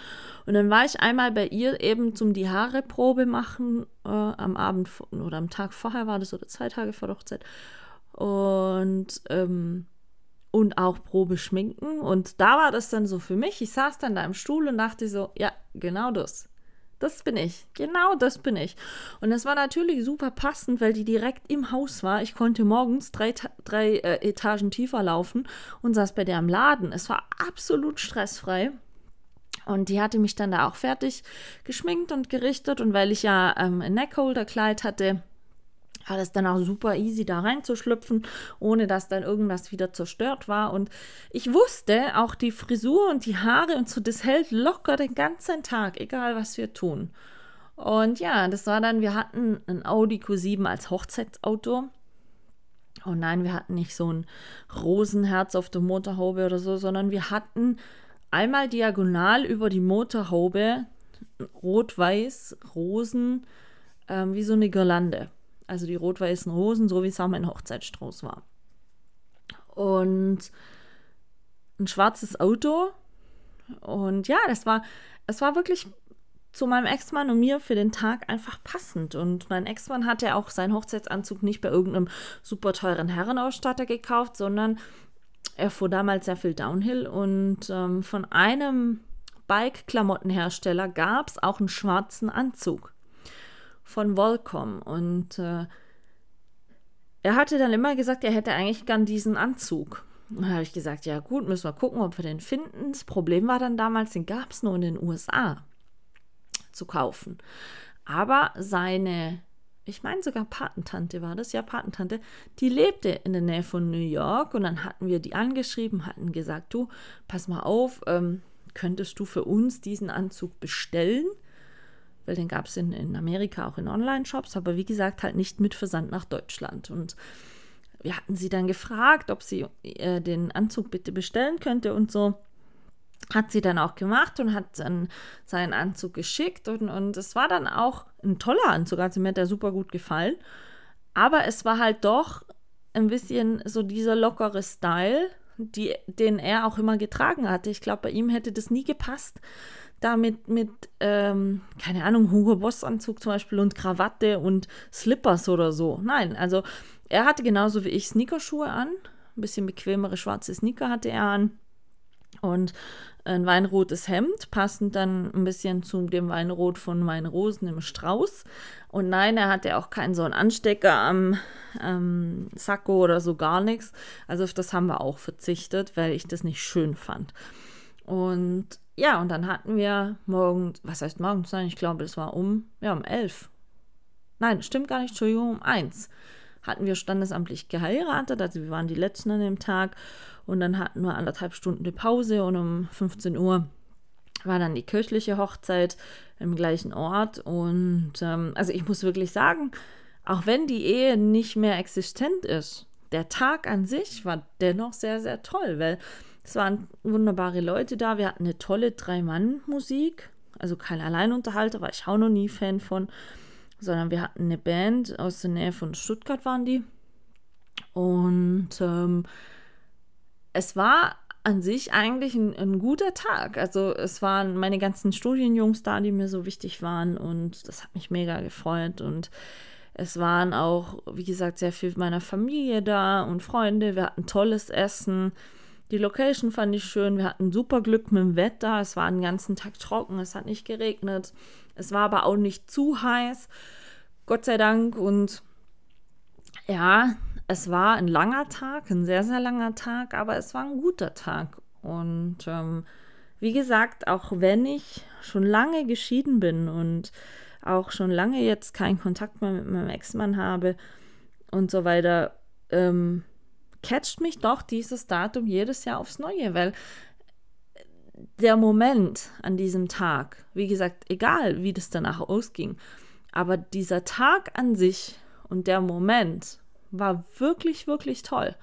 Und dann war ich einmal bei ihr eben zum die Haare Probe machen äh, am Abend oder am Tag vorher war das oder zwei Tage vor der Hochzeit und ähm, und auch Probe schminken und da war das dann so für mich. Ich saß dann da im Stuhl und dachte so, ja, genau das. Das bin ich. Genau das bin ich. Und das war natürlich super passend, weil die direkt im Haus war. Ich konnte morgens drei, drei äh, Etagen tiefer laufen und saß bei der im Laden. Es war absolut stressfrei. Und die hatte mich dann da auch fertig geschminkt und gerichtet. Und weil ich ja ähm, ein Neckholder-Kleid hatte, war das dann auch super easy, da reinzuschlüpfen, ohne dass dann irgendwas wieder zerstört war. Und ich wusste, auch die Frisur und die Haare und so, das hält locker den ganzen Tag, egal was wir tun. Und ja, das war dann, wir hatten ein Audi Q7 als Hochzeitsauto. Oh nein, wir hatten nicht so ein Rosenherz auf der Motorhaube oder so, sondern wir hatten einmal diagonal über die Motorhaube rot-weiß Rosen ähm, wie so eine Girlande. Also die rot-weißen Rosen, so wie es auch mein Hochzeitsstrauß war. Und ein schwarzes Auto. Und ja, das war, es war wirklich zu meinem Ex-Mann und mir für den Tag einfach passend. Und mein Ex-Mann hatte auch seinen Hochzeitsanzug nicht bei irgendeinem super teuren Herrenausstatter gekauft, sondern er fuhr damals sehr viel Downhill und ähm, von einem Bike-Klamottenhersteller gab es auch einen schwarzen Anzug von Volcom und äh, er hatte dann immer gesagt, er hätte eigentlich gern diesen Anzug. Und dann habe ich gesagt, ja gut, müssen wir gucken, ob wir den finden. Das Problem war dann damals, den gab es nur in den USA zu kaufen. Aber seine ich meine sogar Patentante war das, ja, Patentante, die lebte in der Nähe von New York und dann hatten wir die angeschrieben, hatten gesagt, du, pass mal auf, ähm, könntest du für uns diesen Anzug bestellen? Weil den gab es in, in Amerika auch in Online-Shops, aber wie gesagt, halt nicht mit Versand nach Deutschland. Und wir hatten sie dann gefragt, ob sie äh, den Anzug bitte bestellen könnte und so hat sie dann auch gemacht und hat dann seinen Anzug geschickt und, und es war dann auch ein toller Anzug, also mir hat der super gut gefallen, aber es war halt doch ein bisschen so dieser lockere Style, die, den er auch immer getragen hatte. Ich glaube, bei ihm hätte das nie gepasst, da mit, mit ähm, keine Ahnung, Hugo Boss Anzug zum Beispiel und Krawatte und Slippers oder so. Nein, also er hatte genauso wie ich Sneakerschuhe an, ein bisschen bequemere schwarze Sneaker hatte er an und ein weinrotes Hemd, passend dann ein bisschen zu dem Weinrot von Weinrosen im Strauß. Und nein, er hatte auch keinen so einen Anstecker am, am Sakko oder so gar nichts. Also auf das haben wir auch verzichtet, weil ich das nicht schön fand. Und ja, und dann hatten wir morgen, was heißt morgens? Nein, ich glaube, das war um, ja, um elf. Nein, stimmt gar nicht, Entschuldigung, um eins hatten wir standesamtlich geheiratet, also wir waren die Letzten an dem Tag. Und dann hatten wir anderthalb Stunden die Pause. Und um 15 Uhr war dann die kirchliche Hochzeit im gleichen Ort. Und ähm, also ich muss wirklich sagen, auch wenn die Ehe nicht mehr existent ist, der Tag an sich war dennoch sehr, sehr toll, weil es waren wunderbare Leute da, wir hatten eine tolle Drei-Mann-Musik, also kein Alleinunterhalter, war ich auch noch nie Fan von sondern wir hatten eine Band aus der Nähe von Stuttgart waren die. Und ähm, es war an sich eigentlich ein, ein, guter Tag. Also es waren meine ganzen Studienjungs da, die mir so wichtig waren und das hat mich mega gefreut und es waren auch, wie gesagt, sehr viel meiner Familie da und Freunde. Wir hatten tolles Essen. Die Location fand ich schön. Wir hatten super Glück mit dem Wetter. Es war den ganzen Tag trocken. Es hat nicht geregnet. Es war aber auch nicht zu heiß, Gott sei Dank. Und ja, es war ein langer Tag, ein sehr, sehr langer Tag, aber es war ein guter Tag. Und ähm, wie gesagt, auch wenn ich schon lange geschieden bin und auch schon lange jetzt keinen Kontakt mehr mit meinem Ex-Mann habe und so weiter, ähm, catcht mich doch dieses Datum jedes Jahr aufs Neue, weil der Moment an diesem Tag, wie gesagt, egal wie das danach ausging, aber dieser Tag an sich und der Moment war wirklich, wirklich toll.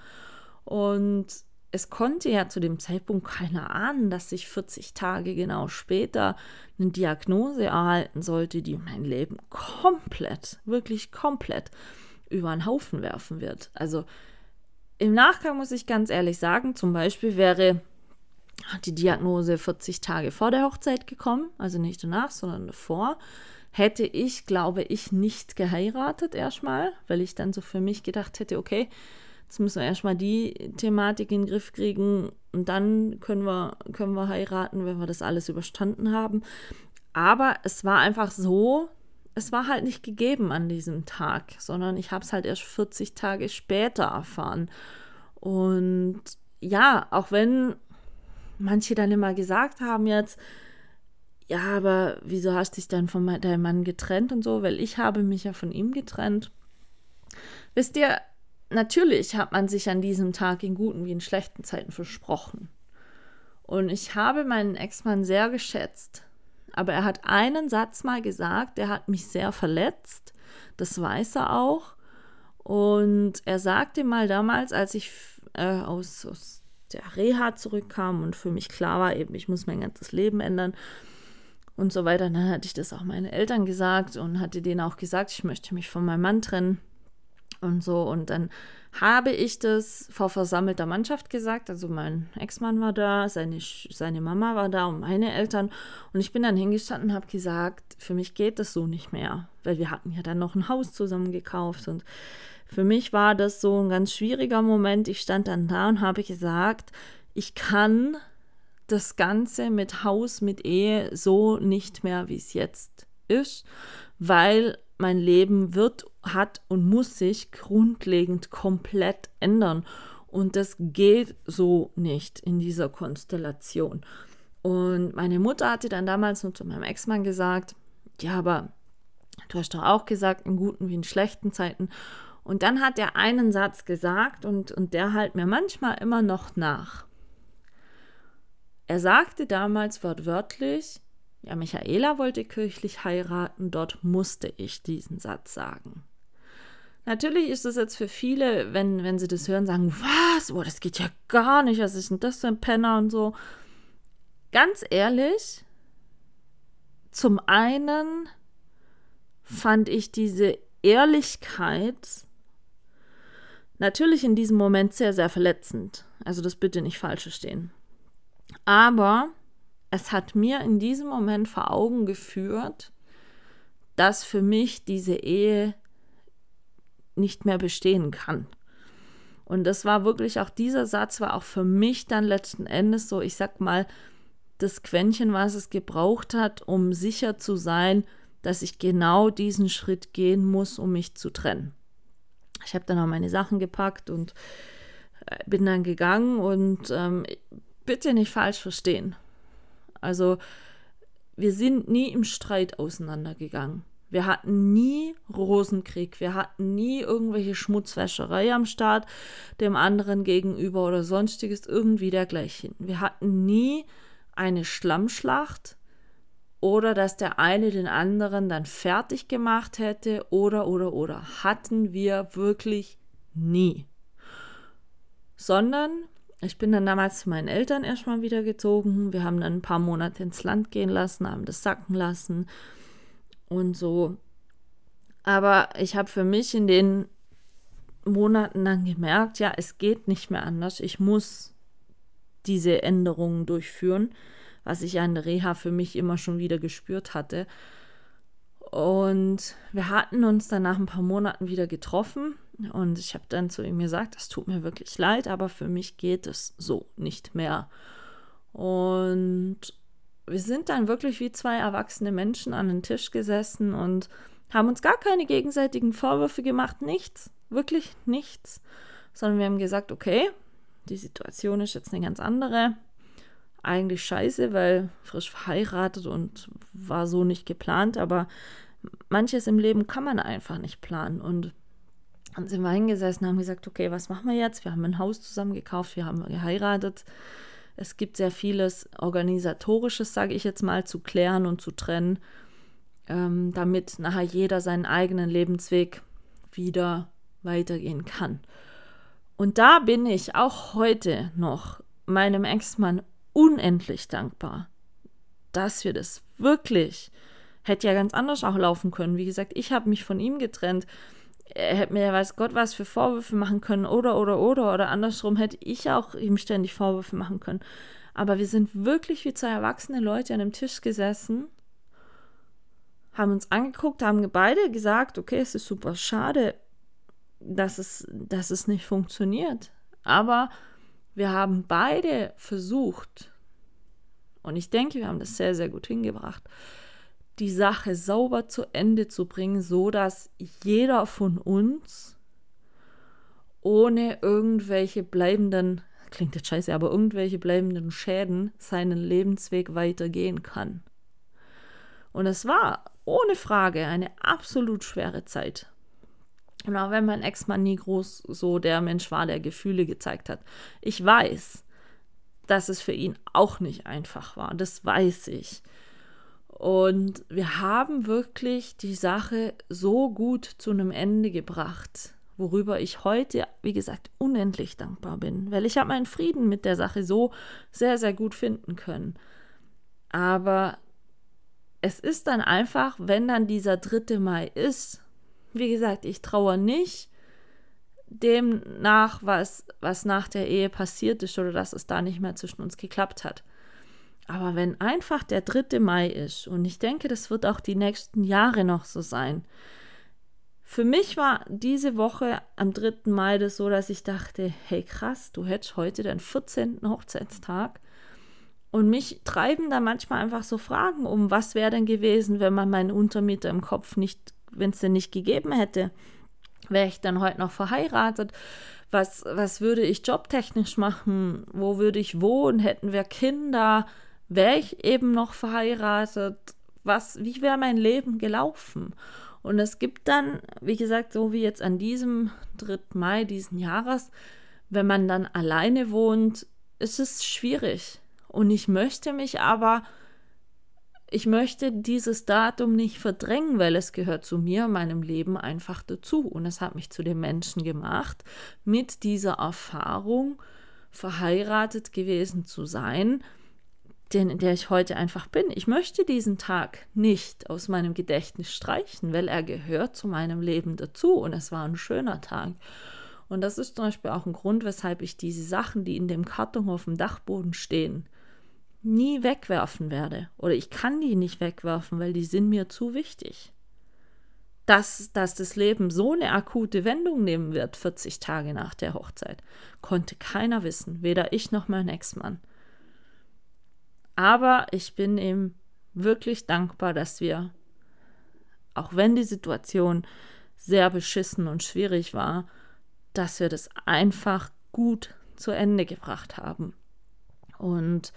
Und es konnte ja zu dem Zeitpunkt keiner ahnen, dass ich 40 Tage genau später eine Diagnose erhalten sollte, die mein Leben komplett, wirklich komplett über den Haufen werfen wird. Also im Nachgang muss ich ganz ehrlich sagen, zum Beispiel wäre die Diagnose 40 Tage vor der Hochzeit gekommen, also nicht danach, sondern davor, hätte ich, glaube ich, nicht geheiratet erstmal, weil ich dann so für mich gedacht hätte, okay, jetzt müssen wir erstmal die Thematik in den Griff kriegen und dann können wir, können wir heiraten, wenn wir das alles überstanden haben. Aber es war einfach so, es war halt nicht gegeben an diesem Tag, sondern ich habe es halt erst 40 Tage später erfahren. Und ja, auch wenn manche dann immer gesagt haben jetzt, ja, aber wieso hast du dich dann von deinem Mann getrennt und so? Weil ich habe mich ja von ihm getrennt. Wisst ihr, natürlich hat man sich an diesem Tag in guten wie in schlechten Zeiten versprochen. Und ich habe meinen Ex-Mann sehr geschätzt. Aber er hat einen Satz mal gesagt, der hat mich sehr verletzt. Das weiß er auch. Und er sagte mal damals, als ich äh, aus, aus der Reha zurückkam und für mich klar war, eben, ich muss mein ganzes Leben ändern und so weiter. Dann hatte ich das auch meinen Eltern gesagt und hatte denen auch gesagt, ich möchte mich von meinem Mann trennen und so. Und dann habe ich das vor versammelter Mannschaft gesagt. Also mein Ex-Mann war da, seine, seine Mama war da und meine Eltern. Und ich bin dann hingestanden und habe gesagt, für mich geht das so nicht mehr. Weil wir hatten ja dann noch ein Haus zusammen gekauft und für mich war das so ein ganz schwieriger Moment. Ich stand dann da und habe gesagt, ich kann das Ganze mit Haus, mit Ehe so nicht mehr, wie es jetzt ist, weil mein Leben wird, hat und muss sich grundlegend komplett ändern. Und das geht so nicht in dieser Konstellation. Und meine Mutter hatte dann damals nur zu meinem Ex-Mann gesagt, ja, aber du hast doch auch gesagt, in guten wie in schlechten Zeiten. Und dann hat er einen Satz gesagt und, und der halt mir manchmal immer noch nach. Er sagte damals wortwörtlich, ja, Michaela wollte kirchlich heiraten, dort musste ich diesen Satz sagen. Natürlich ist es jetzt für viele, wenn, wenn sie das hören, sagen, was? Oh, das geht ja gar nicht, was ist denn das für ein Penner und so. Ganz ehrlich, zum einen fand ich diese Ehrlichkeit Natürlich in diesem Moment sehr, sehr verletzend. Also das bitte nicht falsch verstehen. Aber es hat mir in diesem Moment vor Augen geführt, dass für mich diese Ehe nicht mehr bestehen kann. Und das war wirklich auch dieser Satz war auch für mich dann letzten Endes so, ich sag mal, das Quäntchen, was es gebraucht hat, um sicher zu sein, dass ich genau diesen Schritt gehen muss, um mich zu trennen. Ich habe dann auch meine Sachen gepackt und äh, bin dann gegangen und ähm, bitte nicht falsch verstehen. Also wir sind nie im Streit auseinandergegangen. Wir hatten nie Rosenkrieg, wir hatten nie irgendwelche Schmutzwäscherei am Start dem anderen gegenüber oder sonstiges irgendwie dergleichen. Wir hatten nie eine Schlammschlacht, oder dass der eine den anderen dann fertig gemacht hätte oder oder oder hatten wir wirklich nie. Sondern ich bin dann damals zu meinen Eltern erstmal wieder gezogen. Wir haben dann ein paar Monate ins Land gehen lassen, haben das sacken lassen und so. Aber ich habe für mich in den Monaten dann gemerkt, ja, es geht nicht mehr anders. Ich muss diese Änderungen durchführen was ich ja in der Reha für mich immer schon wieder gespürt hatte. Und wir hatten uns dann nach ein paar Monaten wieder getroffen und ich habe dann zu ihm gesagt, das tut mir wirklich leid, aber für mich geht es so nicht mehr. Und wir sind dann wirklich wie zwei erwachsene Menschen an den Tisch gesessen und haben uns gar keine gegenseitigen Vorwürfe gemacht, nichts, wirklich nichts, sondern wir haben gesagt, okay, die Situation ist jetzt eine ganz andere eigentlich scheiße, weil frisch verheiratet und war so nicht geplant, aber manches im Leben kann man einfach nicht planen. Und dann sind wir hingesessen, haben gesagt, okay, was machen wir jetzt? Wir haben ein Haus zusammen gekauft, wir haben geheiratet. Es gibt sehr vieles organisatorisches, sage ich jetzt mal, zu klären und zu trennen, ähm, damit nachher jeder seinen eigenen Lebensweg wieder weitergehen kann. Und da bin ich auch heute noch meinem Ex-Mann unendlich dankbar, dass wir das wirklich, hätte ja ganz anders auch laufen können. Wie gesagt, ich habe mich von ihm getrennt. Er hätte mir ja weiß Gott was für Vorwürfe machen können oder, oder, oder, oder andersrum hätte ich auch ihm ständig Vorwürfe machen können. Aber wir sind wirklich wie zwei erwachsene Leute an einem Tisch gesessen, haben uns angeguckt, haben beide gesagt, okay, es ist super schade, dass es, dass es nicht funktioniert. Aber wir haben beide versucht, und ich denke, wir haben das sehr, sehr gut hingebracht, die Sache sauber zu Ende zu bringen, so dass jeder von uns ohne irgendwelche bleibenden, klingt jetzt scheiße, aber irgendwelche bleibenden Schäden seinen Lebensweg weitergehen kann. Und es war ohne Frage eine absolut schwere Zeit. Und auch wenn mein Ex-Mann nie groß so der Mensch war, der Gefühle gezeigt hat. Ich weiß, dass es für ihn auch nicht einfach war. Das weiß ich. Und wir haben wirklich die Sache so gut zu einem Ende gebracht, worüber ich heute, wie gesagt, unendlich dankbar bin, weil ich habe meinen Frieden mit der Sache so sehr, sehr gut finden können. Aber es ist dann einfach, wenn dann dieser 3. Mai ist, wie gesagt, ich traue nicht dem nach, was, was nach der Ehe passiert ist oder dass es da nicht mehr zwischen uns geklappt hat. Aber wenn einfach der 3. Mai ist, und ich denke, das wird auch die nächsten Jahre noch so sein, für mich war diese Woche am 3. Mai das so, dass ich dachte, hey krass, du hättest heute den 14. Hochzeitstag. Und mich treiben da manchmal einfach so Fragen um, was wäre denn gewesen, wenn man meinen Untermieter im Kopf nicht wenn es den nicht gegeben hätte, wäre ich dann heute noch verheiratet? Was, was würde ich jobtechnisch machen? Wo würde ich wohnen? Hätten wir Kinder? Wäre ich eben noch verheiratet? Was, wie wäre mein Leben gelaufen? Und es gibt dann, wie gesagt, so wie jetzt an diesem 3. Mai diesen Jahres, wenn man dann alleine wohnt, ist es schwierig. Und ich möchte mich aber ich möchte dieses Datum nicht verdrängen, weil es gehört zu mir, meinem Leben einfach dazu. Und es hat mich zu dem Menschen gemacht, mit dieser Erfahrung verheiratet gewesen zu sein, den, der ich heute einfach bin. Ich möchte diesen Tag nicht aus meinem Gedächtnis streichen, weil er gehört zu meinem Leben dazu und es war ein schöner Tag. Und das ist zum Beispiel auch ein Grund, weshalb ich diese Sachen, die in dem Karton auf dem Dachboden stehen, nie wegwerfen werde. Oder ich kann die nicht wegwerfen, weil die sind mir zu wichtig. Dass, dass das Leben so eine akute Wendung nehmen wird, 40 Tage nach der Hochzeit, konnte keiner wissen, weder ich noch mein Ex-Mann. Aber ich bin ihm wirklich dankbar, dass wir, auch wenn die Situation sehr beschissen und schwierig war, dass wir das einfach gut zu Ende gebracht haben. Und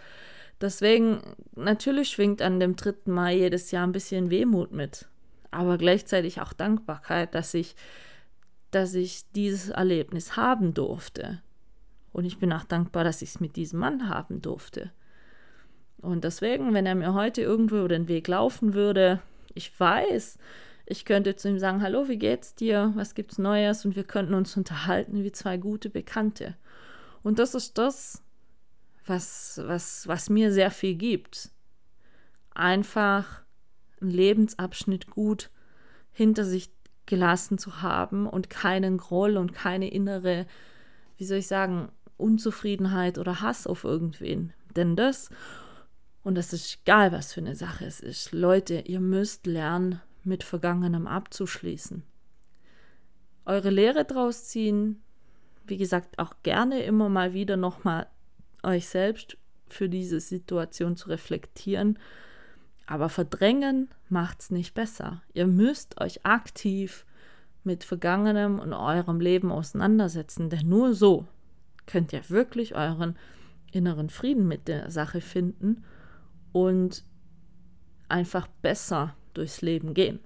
Deswegen, natürlich schwingt an dem 3. Mai jedes Jahr ein bisschen Wehmut mit, aber gleichzeitig auch Dankbarkeit, dass ich, dass ich dieses Erlebnis haben durfte. Und ich bin auch dankbar, dass ich es mit diesem Mann haben durfte. Und deswegen, wenn er mir heute irgendwo über den Weg laufen würde, ich weiß, ich könnte zu ihm sagen, hallo, wie geht's dir? Was gibt's Neues? Und wir könnten uns unterhalten wie zwei gute Bekannte. Und das ist das, was, was, was mir sehr viel gibt. Einfach einen Lebensabschnitt gut hinter sich gelassen zu haben und keinen Groll und keine innere, wie soll ich sagen, Unzufriedenheit oder Hass auf irgendwen. Denn das, und das ist egal, was für eine Sache es ist, Leute, ihr müsst lernen, mit Vergangenem abzuschließen. Eure Lehre draus ziehen, wie gesagt, auch gerne immer mal wieder nochmal euch selbst für diese Situation zu reflektieren. Aber verdrängen macht es nicht besser. Ihr müsst euch aktiv mit Vergangenem und eurem Leben auseinandersetzen, denn nur so könnt ihr wirklich euren inneren Frieden mit der Sache finden und einfach besser durchs Leben gehen.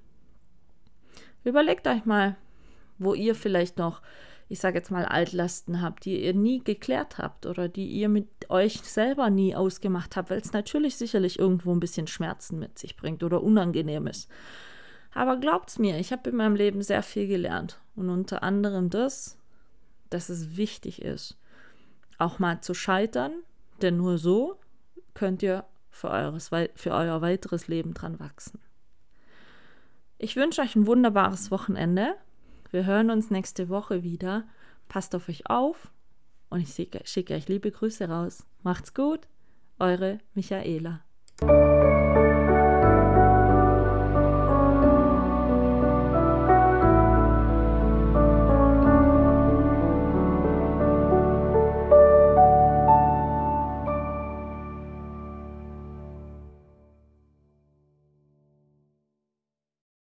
Überlegt euch mal, wo ihr vielleicht noch ich sage jetzt mal, Altlasten habt, die ihr nie geklärt habt oder die ihr mit euch selber nie ausgemacht habt, weil es natürlich sicherlich irgendwo ein bisschen Schmerzen mit sich bringt oder unangenehm ist. Aber glaubt's mir, ich habe in meinem Leben sehr viel gelernt und unter anderem das, dass es wichtig ist, auch mal zu scheitern, denn nur so könnt ihr für, eures, für euer weiteres Leben dran wachsen. Ich wünsche euch ein wunderbares Wochenende. Wir hören uns nächste Woche wieder. Passt auf euch auf und ich schicke euch liebe Grüße raus. Macht's gut, eure Michaela.